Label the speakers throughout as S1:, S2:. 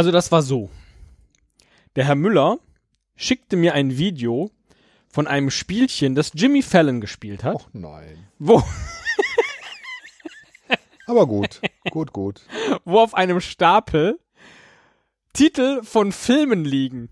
S1: Also das war so. Der Herr Müller schickte mir ein Video von einem Spielchen, das Jimmy Fallon gespielt hat.
S2: Och nein.
S1: Wo,
S2: Aber gut, gut, gut.
S1: wo auf einem Stapel Titel von Filmen liegen.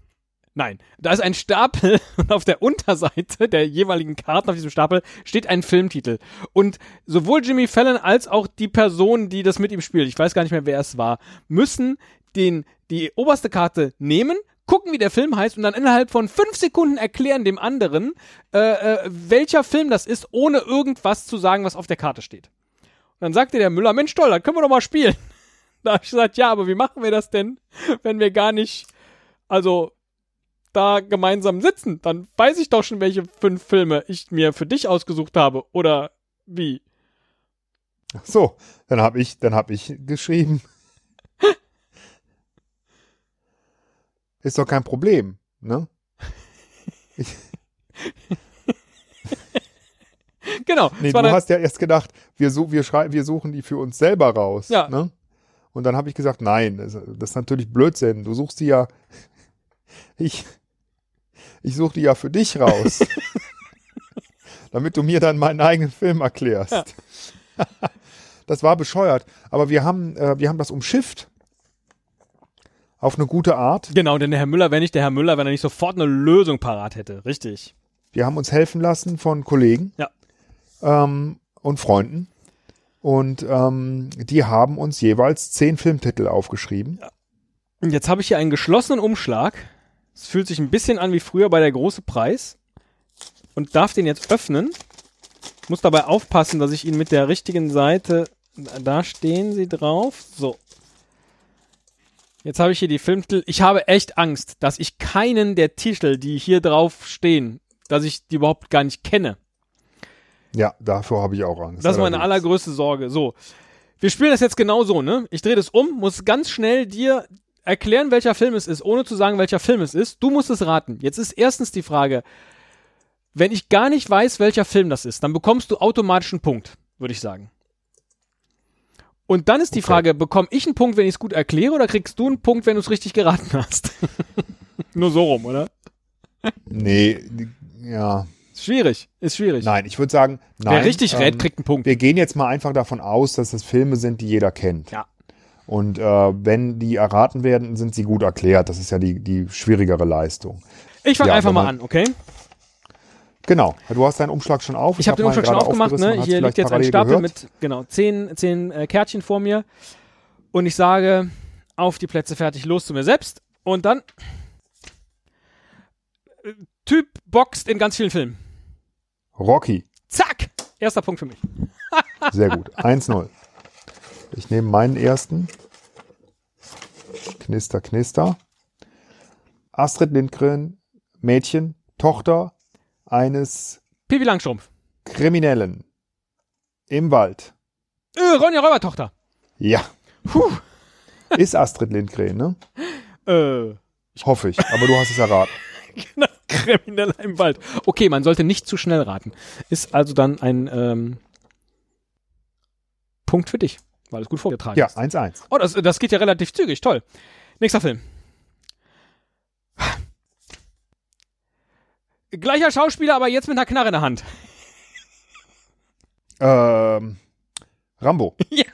S1: Nein, da ist ein Stapel und auf der Unterseite der jeweiligen Karten auf diesem Stapel steht ein Filmtitel. Und sowohl Jimmy Fallon als auch die Person, die das mit ihm spielt, ich weiß gar nicht mehr, wer es war, müssen den, die oberste Karte nehmen, gucken, wie der Film heißt und dann innerhalb von fünf Sekunden erklären dem anderen, äh, äh, welcher Film das ist, ohne irgendwas zu sagen, was auf der Karte steht. Und dann sagte der Müller, Mensch toll, dann können wir doch mal spielen. Da habe ich gesagt, ja, aber wie machen wir das denn, wenn wir gar nicht, also da gemeinsam sitzen? Dann weiß ich doch schon, welche fünf Filme ich mir für dich ausgesucht habe. Oder wie?
S2: Ach So, dann habe ich, dann habe ich geschrieben. Ist doch kein Problem, ne? Ich,
S1: Genau.
S2: nee, du hast ja erst gedacht, wir, su wir, wir suchen die für uns selber raus.
S1: Ja.
S2: Ne? Und dann habe ich gesagt, nein, das, das ist natürlich Blödsinn. Du suchst die ja, ich, ich suche die ja für dich raus. damit du mir dann meinen eigenen Film erklärst.
S1: Ja.
S2: das war bescheuert. Aber wir haben, äh, wir haben das umschifft. Auf eine gute Art.
S1: Genau, denn der Herr Müller wäre nicht der Herr Müller, wenn er nicht sofort eine Lösung parat hätte. Richtig.
S2: Wir haben uns helfen lassen von Kollegen
S1: Ja.
S2: ähm, und Freunden. Und ähm, die haben uns jeweils zehn Filmtitel aufgeschrieben.
S1: Und jetzt habe ich hier einen geschlossenen Umschlag. Es fühlt sich ein bisschen an wie früher bei der große Preis. Und darf den jetzt öffnen. Muss dabei aufpassen, dass ich ihn mit der richtigen Seite. Da stehen sie drauf. So. Jetzt habe ich hier die Filmtitel. Ich habe echt Angst, dass ich keinen der Titel, die hier drauf stehen, dass ich die überhaupt gar nicht kenne.
S2: Ja, davor habe ich auch Angst.
S1: Das ist meine
S2: allerdings.
S1: allergrößte Sorge. So. Wir spielen das jetzt genau so, ne? Ich drehe das um, muss ganz schnell dir erklären, welcher Film es ist, ohne zu sagen, welcher Film es ist. Du musst es raten. Jetzt ist erstens die Frage, wenn ich gar nicht weiß, welcher Film das ist, dann bekommst du automatisch einen Punkt, würde ich sagen. Und dann ist die
S2: Okay.
S1: Frage, bekomme ich einen Punkt, wenn ich es gut erkläre, oder kriegst du einen Punkt, wenn du es richtig geraten hast? Nur so rum, oder?
S2: Nee, ja.
S1: Ist schwierig. Ist schwierig.
S2: Nein, ich würde sagen, nein.
S1: Wer richtig rät,
S2: ähm,
S1: kriegt einen Punkt.
S2: Wir gehen jetzt mal einfach davon aus, dass das Filme sind, die jeder kennt.
S1: Ja.
S2: Und äh, wenn die erraten werden, sind sie gut erklärt. Das ist ja die, die schwierigere Leistung.
S1: Ich fange
S2: Ja,
S1: einfach mal an, okay?
S2: Genau. Du hast deinen Umschlag schon auf.
S1: Ich habe den Umschlag schon aufgemacht, ne? Hier liegt jetzt ein Stapel
S2: gehört.
S1: mit genau zehn, zehn äh, Kärtchen vor mir. Und ich sage, auf die Plätze fertig, los zu mir selbst. Und dann äh, Typ boxt in ganz vielen Filmen.
S2: Rocky.
S1: Zack! Erster Punkt für mich.
S2: Sehr gut. 1-0. Ich nehme meinen ersten. Knister, knister. Astrid Lindgren, Mädchen, Tochter eines
S1: Pipi Langstrumpf.
S2: Kriminellen. Im Wald.
S1: Äh, Ronja Räubertochter.
S2: Ja.
S1: Puh.
S2: Ist Astrid Lindgren, ne?
S1: Äh,
S2: Hoffe ich. Aber du hast es erraten.
S1: Krimineller im Wald. Okay, man sollte nicht zu schnell raten. Ist also dann ein ähm, Punkt für dich, weil es gut vorgetragen
S2: Ja,
S1: ist.
S2: 1-1.
S1: Oh, das, das geht ja relativ zügig. Toll. Nächster Film. Gleicher Schauspieler, aber jetzt mit einer Knarre in der Hand.
S2: Ähm, Rambo.
S1: Ja.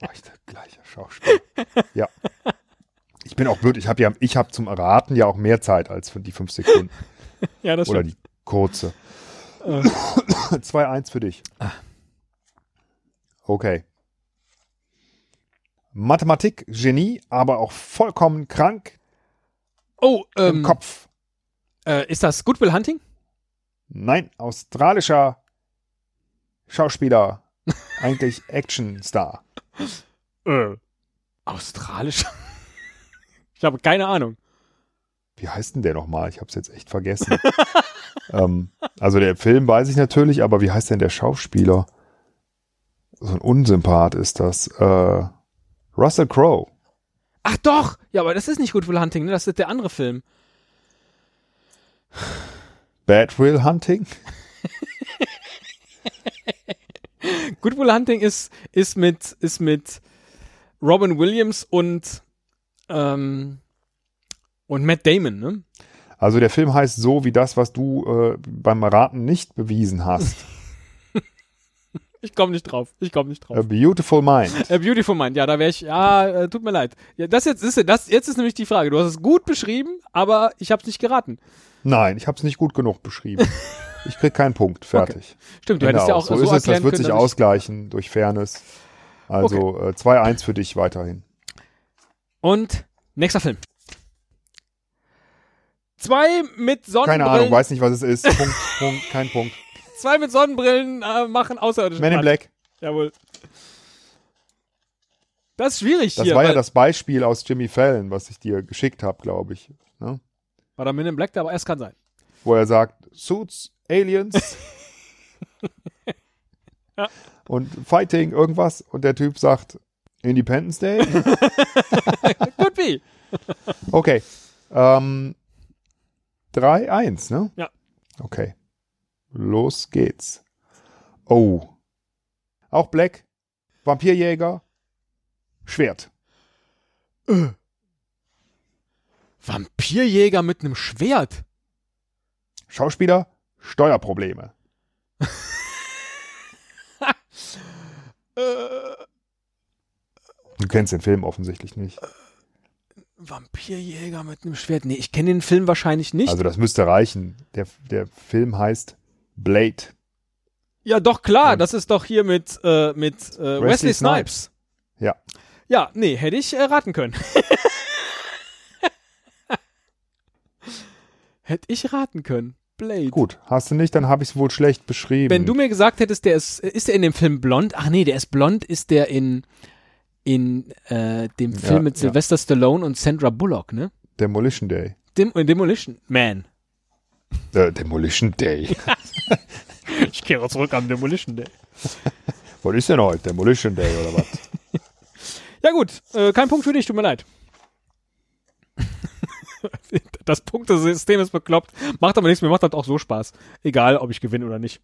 S2: Ach, der gleiche Schauspieler. Ja. Ich bin auch blöd. Ich habe ja, ich habe zum Erraten ja auch mehr Zeit als für die fünf Sekunden.
S1: Ja, das
S2: Oder
S1: stimmt.
S2: die kurze.
S1: Äh.
S2: 2-1 für dich. Okay. Mathematik, Genie, aber auch vollkommen krank
S1: Oh,
S2: im
S1: ähm,
S2: Kopf.
S1: Äh, ist das Good Will Hunting?
S2: Nein, australischer Schauspieler. Eigentlich Actionstar.
S1: Äh. Australisch? ich habe keine Ahnung.
S2: Wie heißt denn der nochmal? Ich habe es jetzt echt vergessen. ähm, also der Film weiß ich natürlich, aber wie heißt denn der Schauspieler? So ein Unsympath ist das. Äh, Russell Crowe.
S1: Ach doch! Ja, aber das ist nicht Good Will Hunting, ne? Das ist der andere Film.
S2: Bad Will Hunting.
S1: Good Will Hunting ist, ist mit, ist mit Robin Williams und Ähm, und Matt Damon, ne?
S2: Also der Film heißt so wie das, was du äh, beim Raten nicht bewiesen hast.
S1: Ich komme nicht drauf. Ich komme nicht drauf.
S2: A Beautiful Mind.
S1: A Beautiful Mind, ja, da wäre ich, ja, äh, tut mir leid. Ja, das jetzt ist das jetzt ist nämlich die Frage. Du hast es gut beschrieben, aber ich habe es nicht geraten.
S2: Nein, ich habe es nicht gut genug beschrieben. Ich krieg keinen Punkt. Fertig.
S1: Stimmt, du
S2: Ende
S1: hättest ja auch
S2: so,
S1: so,
S2: ist es. Das wird
S1: können,
S2: sich
S1: dass ich-
S2: ausgleichen durch Fairness. Also äh, 2-1 für dich weiterhin.
S1: Und nächster Film. Zwei mit Sonnenbrillen.
S2: Keine Ahnung, weiß nicht, was es ist. Punkt, Punkt, kein Punkt.
S1: Zwei mit Sonnenbrillen äh, machen außerirdische
S2: Men in. Black.
S1: Jawohl. Das ist schwierig
S2: Das
S1: hier.
S2: war ja das Beispiel aus Jimmy Fallon, was ich dir geschickt habe, glaube ich. Ne?
S1: War da Men in Black, aber es kann sein.
S2: Wo er sagt, Suits, Aliens
S1: Ja.
S2: und Fighting, irgendwas. Und der Typ sagt, Independence Day.
S1: Could be.
S2: Okay. Ähm, 3-1, ne?
S1: Ja.
S2: Okay. Los geht's. Oh. Auch Black. Vampirjäger. Schwert.
S1: Vampirjäger mit einem Schwert.
S2: Schauspieler. Steuerprobleme. Du kennst den Film offensichtlich nicht.
S1: Vampirjäger mit einem Schwert. Nee, ich kenne den Film wahrscheinlich nicht.
S2: Also das müsste reichen. Der, der Film heißt Blade.
S1: ja, doch, klar.
S2: Und-
S1: Das ist doch hier mit, äh, mit äh, Wesley, Snipes.
S2: Ja.
S1: Ja, nee, hätte ich äh, raten können. hätte ich raten können. Blade.
S2: Gut, hast du nicht, dann habe ich es wohl schlecht beschrieben.
S1: Wenn du mir gesagt hättest, der ist, ist der in dem Film blond? Ach nee, der ist blond, ist der in, in äh, dem
S2: Ja,
S1: Film mit
S2: ja.
S1: Sylvester Stallone und Sandra Bullock, ne?
S2: Demolition Day.
S1: Dem, äh, Demolition Man.
S2: Äh, Demolition Day.
S1: Ich kehre zurück am Demolition Day.
S2: Was ist denn heute? Demolition Day oder was?
S1: Ja gut, äh, kein Punkt für dich, tut mir leid. Das Punktesystem ist bekloppt. Macht aber nichts, mir macht das auch so Spaß. Egal, ob ich gewinne oder nicht.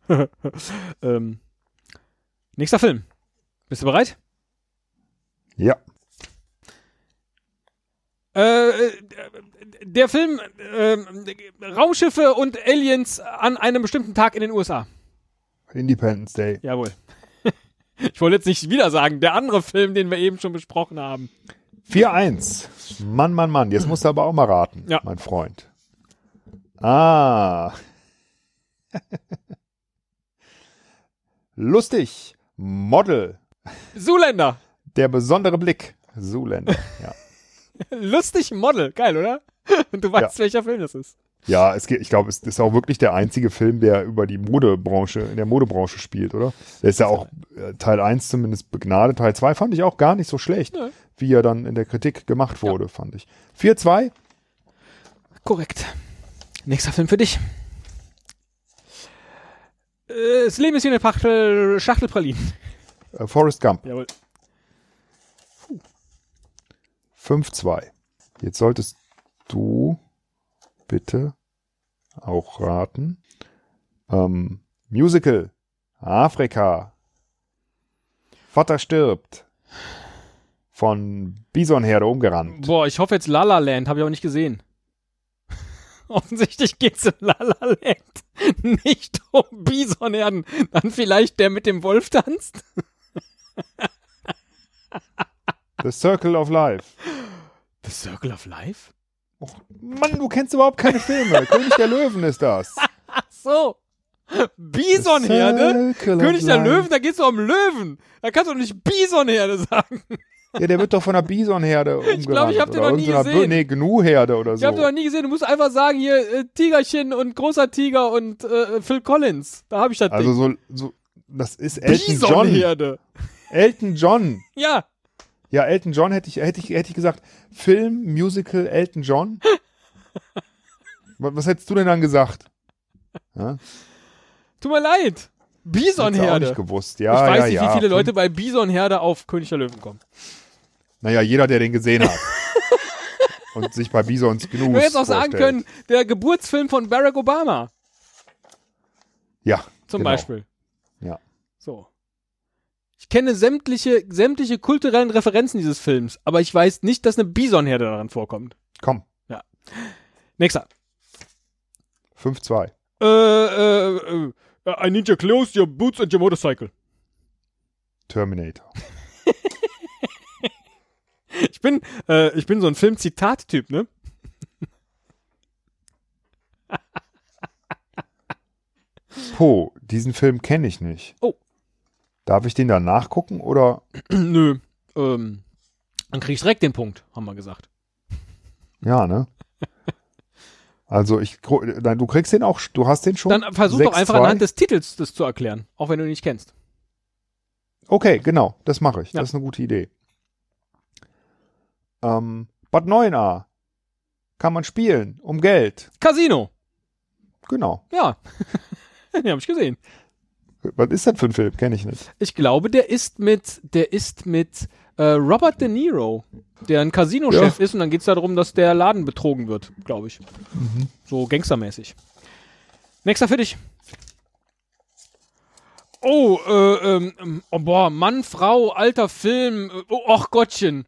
S1: ähm, nächster Film. Bist du bereit?
S2: Ja.
S1: Äh, äh, der Film äh, Raumschiffe und Aliens an einem bestimmten Tag in den USA.
S2: Independence Day.
S1: Jawohl. Ich wollte jetzt nicht wieder sagen, der andere Film, den wir eben schon besprochen haben.
S2: 4-1. Mann, Mann, Mann. Jetzt musst du aber auch mal raten,
S1: Ja.
S2: mein Freund. Ah. Lustig. Model.
S1: Zuländer.
S2: Der besondere Blick. Zuländer. Ja.
S1: Lustig Model. Geil, oder? Und du weißt, welcher Film das ist.
S2: Ja, es geht, ich glaube, es ist auch wirklich der einzige Film, der über die Modebranche, in der Modebranche spielt, oder? Der ist ja auch äh, Teil 1 zumindest begnadet. Teil 2 fand ich auch gar nicht so schlecht,
S1: Nö.
S2: wie er dann in der Kritik gemacht wurde, fand ich. 4-2,
S1: Korrekt. Nächster Film für dich. Äh, Das Leben ist wie eine Pachtel Schachtelpralinen.
S2: äh, Forrest Gump.
S1: Jawohl.
S2: 5-2. Jetzt solltest du bitte auch raten. Ähm, Musical. Afrika. Vater stirbt. Von Bisonherde umgerannt.
S1: Boah, ich hoffe jetzt La La Land, habe ich auch nicht gesehen. Offensichtlich geht's in La La Land nicht um Bisonherden. Dann vielleicht der mit dem Wolf tanzt?
S2: The Circle of Life.
S1: The Circle of Life?
S2: Och, Mann, du kennst überhaupt keine Filme. König der Löwen ist das.
S1: Ach so. Bisonherde? König der. Löwen, da geht's doch um Löwen. Da kannst du doch nicht Bisonherde sagen.
S2: Ja, der wird doch von einer Bisonherde umgerannt.
S1: glaub, ich hab den noch nie gesehen.
S2: Nee, Gnu-Herde oder
S1: Ich
S2: so.
S1: hab den noch nie gesehen. Du musst einfach sagen, hier, äh, Tigerchen und großer Tiger und äh, Phil Collins. Da habe ich das
S2: also
S1: Ding.
S2: so, so, das ist Elton John.
S1: Bisonherde.
S2: Elton John.
S1: Ja.
S2: Ja, Elton John hätte ich, hätte ich, hätte ich gesagt, Film, Musical, Elton John. was, was hättest du denn dann gesagt? Ja?
S1: Tut mir leid.
S2: Hättest du
S1: Bisonherde.
S2: nicht gewusst. Ja,
S1: ich weiß
S2: ja,
S1: nicht,
S2: ja.
S1: wie viele Leute bei Bisonherde auf König der Löwen kommen.
S2: Naja, jeder, der den gesehen hat. Und sich bei Bisons Gnus
S1: Ich hätte jetzt auch sagen können, der Geburtsfilm von Barack Obama
S2: Ja.
S1: zum
S2: genau.
S1: Beispiel.
S2: Ja.
S1: So. Ich kenne sämtliche, sämtliche kulturellen Referenzen dieses Films, aber ich weiß nicht, dass eine Bisonherde daran vorkommt.
S2: Komm,
S1: Nächster.
S2: 5-2.
S1: Äh, äh, äh, I need your clothes, your boots and your motorcycle.
S2: Terminator.
S1: Ich bin, äh, ich bin so ein Film-Zitat-Typ, ne?
S2: Po, diesen Film kenne ich nicht.
S1: Oh.
S2: Darf ich den dann nachgucken oder?
S1: Nö. Ähm, dann krieg ich direkt den Punkt, haben wir gesagt.
S2: Ja, ne? Also ich, nein, du kriegst den auch, du hast den schon.
S1: Dann versuch doch
S2: 6-2?
S1: einfach anhand des Titels das zu erklären, auch wenn du ihn nicht kennst.
S2: Okay, genau, das mache ich.
S1: Ja.
S2: Das ist eine gute Idee. Ähm, Bad 9a kann man spielen um Geld.
S1: Casino.
S2: Genau.
S1: Ja. den habe ich gesehen.
S2: Was ist das für ein Film? Kenne ich nicht.
S1: Ich glaube, der ist mit, der ist mit äh, Robert De Niro, der ein Casino-Chef ist und dann geht's darum, dass der Laden betrogen wird, glaube ich. So gangstermäßig. Nächster für dich. Oh, äh, ähm, ähm, oh, boah, Mann, Frau, alter Film, äh, oh, och Gottchen.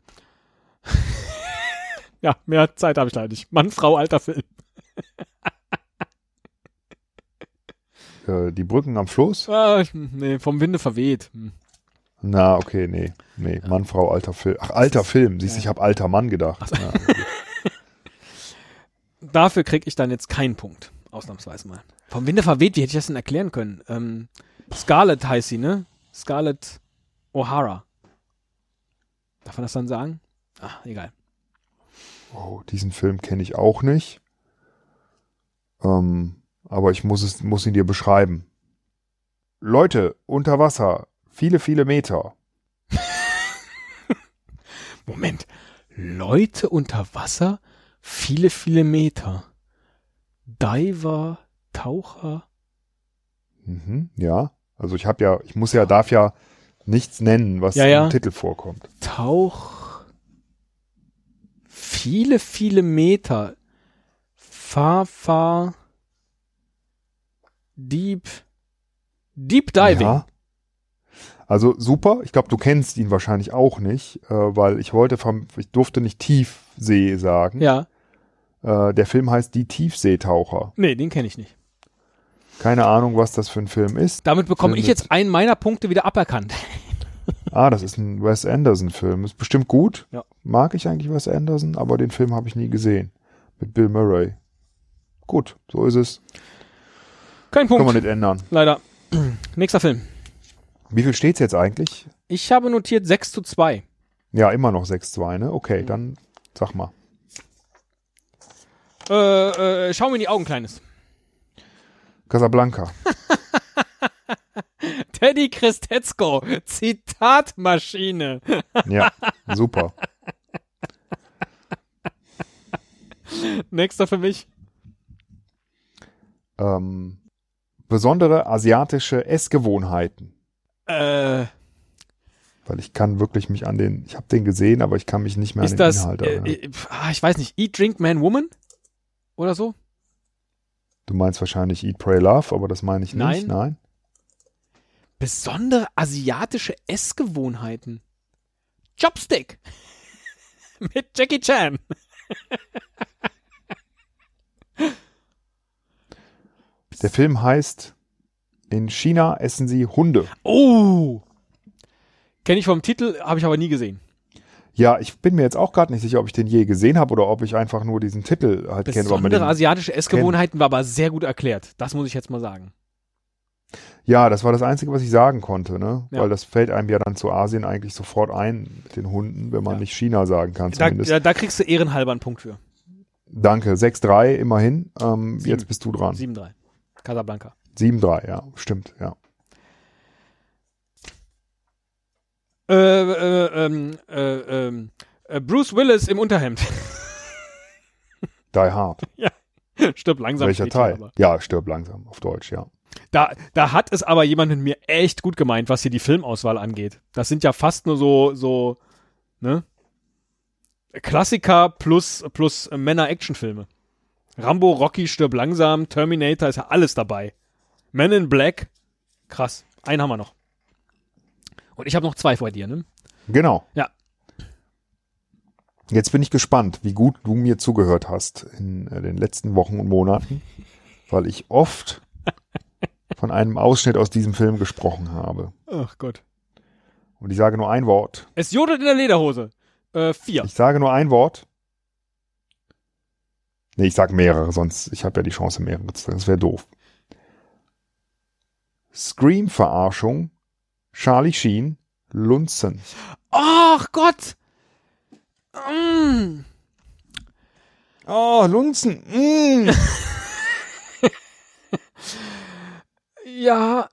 S1: ja, mehr Zeit habe ich leider nicht. Mann, Frau, alter Film.
S2: Äh, die Brücken am Fluss?
S1: Ah, nee, vom Winde verweht. Hm.
S2: Na, okay, nee. Nee, Mann, Frau, alter Film. Ach, alter Film. Siehst du, ich habe alter Mann gedacht. Ja,
S1: Dafür krieg ich dann jetzt keinen Punkt. Ausnahmsweise mal. Vom Winde verweht, wie hätte ich das denn erklären können? Ähm, Scarlett heißt sie, ne? Scarlett O'Hara. Darf man das dann sagen? Ah, egal.
S2: oh, diesen Film kenne ich auch nicht. Ähm, aber ich muss es, muss ihn dir beschreiben. Leute, unter Wasser, viele, viele Meter.
S1: Moment. Leute unter Wasser? Viele, viele Meter. Diver, Taucher.
S2: Mhm, ja. Also ich habe ja, ich muss ja, darf ja nichts nennen, was
S1: Ja, ja.
S2: im Titel vorkommt.
S1: Tauch. Viele, viele Meter. Fahr, fahr. Deep. Deep Diving.
S2: Ja. Also super. Ich glaube, du kennst ihn wahrscheinlich auch nicht, äh, weil ich wollte vom, ich durfte nicht Tiefsee sagen.
S1: Ja.
S2: Äh, der Film heißt Die Tiefseetaucher.
S1: Nee, den kenne ich nicht.
S2: Keine Ahnung, was das für ein Film ist.
S1: Damit bekomme ich jetzt einen meiner Punkte wieder aberkannt.
S2: Ah, das ist ein Wes Anderson-Film. Ist bestimmt gut.
S1: Ja.
S2: Mag ich eigentlich Wes Anderson, aber den Film habe ich nie gesehen. Mit Bill Murray. Gut, so ist es.
S1: Kein
S2: Kann man
S1: Punkt.
S2: nicht ändern.
S1: Leider. Nächster Film.
S2: Wie viel steht's jetzt eigentlich?
S1: Ich habe notiert 6 zu 2.
S2: Ja, immer noch 6-2, ne? Okay, dann sag mal.
S1: Äh, äh, schau mir in die Augen, Kleines.
S2: Casablanca.
S1: Teddy Christetzko. Zitatmaschine.
S2: Ja, super.
S1: Nächster für mich.
S2: Ähm, besondere asiatische Essgewohnheiten.
S1: Äh,
S2: Weil ich kann wirklich mich an den, ich habe den gesehen, aber ich kann mich nicht mehr
S1: ist
S2: an den
S1: das,
S2: Inhalt
S1: äh,
S2: erinnern.
S1: äh, pf, ah, ich weiß nicht, Eat, Drink, Man, Woman? Oder so?
S2: Du meinst wahrscheinlich Eat, Pray, Love, aber das meine ich
S1: Nein.
S2: nicht. Nein.
S1: Besondere asiatische Essgewohnheiten. Chopstick. Mit Jackie Chan.
S2: Der Film heißt In China essen sie Hunde.
S1: Oh. Kenne ich vom Titel, habe ich aber nie gesehen.
S2: Ja, ich bin mir jetzt auch gerade nicht sicher, ob ich den je gesehen habe oder ob ich einfach nur diesen Titel halt kenne.
S1: Besondere
S2: den-
S1: asiatische Essgewohnheiten war aber sehr gut erklärt. Das muss ich jetzt mal sagen.
S2: Ja, das war das Einzige, was ich sagen konnte, ne?
S1: Ja.
S2: Weil das fällt einem ja dann zu Asien eigentlich sofort ein mit den Hunden, wenn man
S1: Ja.
S2: nicht China sagen kann
S1: Da,
S2: zumindest.
S1: da, da kriegst du ehrenhalber einen Punkt für.
S2: Danke, 6-3 immerhin. Ähm, jetzt bist du dran.
S1: 7-3. Casablanca.
S2: 7-3, ja, stimmt, ja.
S1: Äh, äh, ähm, äh, ähm, äh, Bruce Willis im Unterhemd.
S2: Die Hard.
S1: Stirb langsam.
S2: Welcher Teil? Ja, stirb langsam auf Deutsch, ja.
S1: Da, da hat es aber jemand mit mir echt gut gemeint, was hier die Filmauswahl angeht. Das sind ja fast nur so, so, ne? Klassiker plus, plus Männer-Action-Filme. Rambo, Rocky, Stirb langsam, Terminator, ist ja alles dabei. Men in Black, krass. Einen haben wir noch. Und ich habe noch zwei vor dir, ne?
S2: Genau.
S1: Ja.
S2: Jetzt bin ich gespannt, wie gut du mir zugehört hast in äh, den letzten Wochen und Monaten, weil ich oft von einem Ausschnitt aus diesem Film gesprochen habe.
S1: Ach Gott.
S2: Und ich sage nur ein Wort.
S1: Es jodelt in der Lederhose. Äh, vier.
S2: Ich sage nur ein Wort. Nee, ich sag mehrere, sonst ich habe ja die Chance, mehrere zu sagen. Das wäre doof. Scream-Verarschung, Charlie Sheen, Lunzen.
S1: Ach Gott! Mm.
S2: Oh, Lunzen. Mm.
S1: Ja.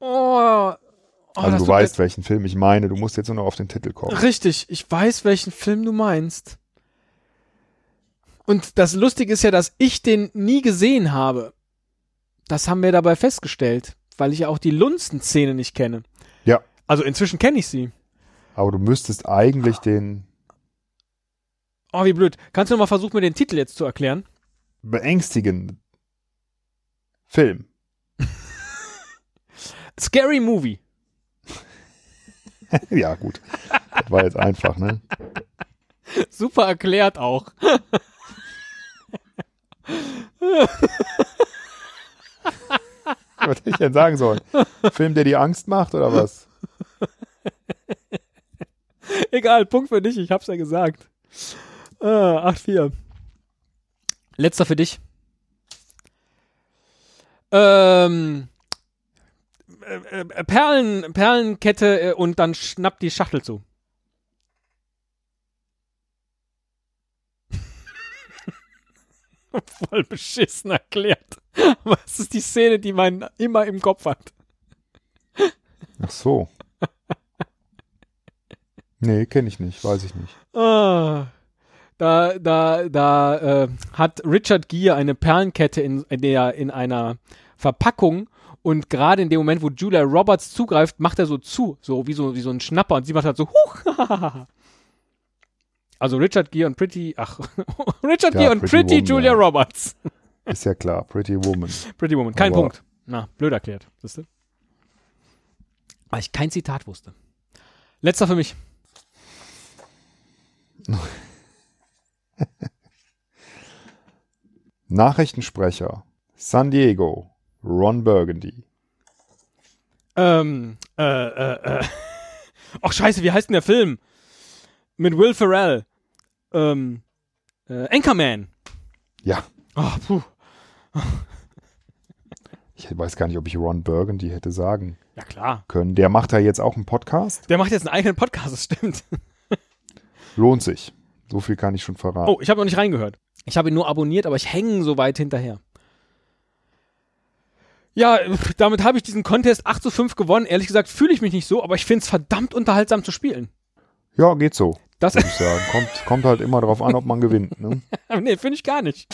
S1: Oh. oh
S2: Also du weißt, welchen Film ich meine. Du musst jetzt nur noch auf den Titel kommen.
S1: Richtig, ich weiß, welchen Film du meinst. Und das Lustige ist ja, dass ich den nie gesehen habe. Das haben wir dabei festgestellt, weil ich ja auch die Lunzen-Szene nicht kenne.
S2: Ja.
S1: Also inzwischen kenne ich sie.
S2: Aber du müsstest eigentlich den
S1: Oh, wie blöd. Kannst du noch mal versuchen, mir den Titel jetzt zu erklären?
S2: beängstigenden Film.
S1: Scary Movie.
S2: ja, gut. Das war jetzt einfach, ne?
S1: Super erklärt auch.
S2: Was hätte ich denn sagen sollen? Film, der dir Angst macht oder was?
S1: Egal, Punkt für dich, ich hab's ja gesagt. Ah, 8-4. Letzter für dich. Ähm, äh, äh, Perlen, Perlenkette äh, und dann schnappt die Schachtel zu. Voll beschissen erklärt. Aber es ist die Szene, die man immer im Kopf hat.
S2: Ach so. Nee, kenne ich nicht, weiß ich nicht.
S1: Ah, da, da, da äh, hat Richard Gere eine Perlenkette in, der, in einer Verpackung und gerade in dem Moment, wo Julia Roberts zugreift, macht er so zu, so wie so, wie so ein Schnapper und sie macht halt so, huch, Also Richard Gere und Pretty, ach, Richard
S2: Ja,
S1: Gere und
S2: Pretty
S1: Pretty,
S2: Woman,
S1: Julia
S2: ja.
S1: Roberts.
S2: Ist ja klar, Pretty Woman.
S1: Pretty Woman, kein
S2: Aber-
S1: Punkt. Na, blöd erklärt, siehst du? Weil ich kein Zitat wusste. Letzter für mich.
S2: Nachrichtensprecher. San Diego. Ron Burgundy.
S1: Ähm, äh, äh, äh. Ach, scheiße, wie heißt denn der Film? Mit Will Ferrell. Ähm, äh, Anchorman.
S2: Ja,
S1: Oh, puh.
S2: ich weiß gar nicht, ob ich Ron Burgundy hätte sagen
S1: Ja, klar.
S2: können. Der macht da jetzt auch einen Podcast.
S1: Der macht jetzt einen eigenen Podcast, das stimmt.
S2: Lohnt sich. So viel kann ich schon verraten.
S1: Oh, ich habe noch nicht reingehört. Ich habe ihn nur abonniert, aber ich hänge so weit hinterher. Ja, damit habe ich diesen Contest 8 zu 5 gewonnen. Ehrlich gesagt fühle ich mich nicht so, aber ich finde es verdammt unterhaltsam zu spielen.
S2: Ja, geht so,
S1: Das,
S2: würde ich sagen. Kommt, kommt halt immer drauf an, ob man gewinnt. Ne?
S1: nee, finde ich gar nicht.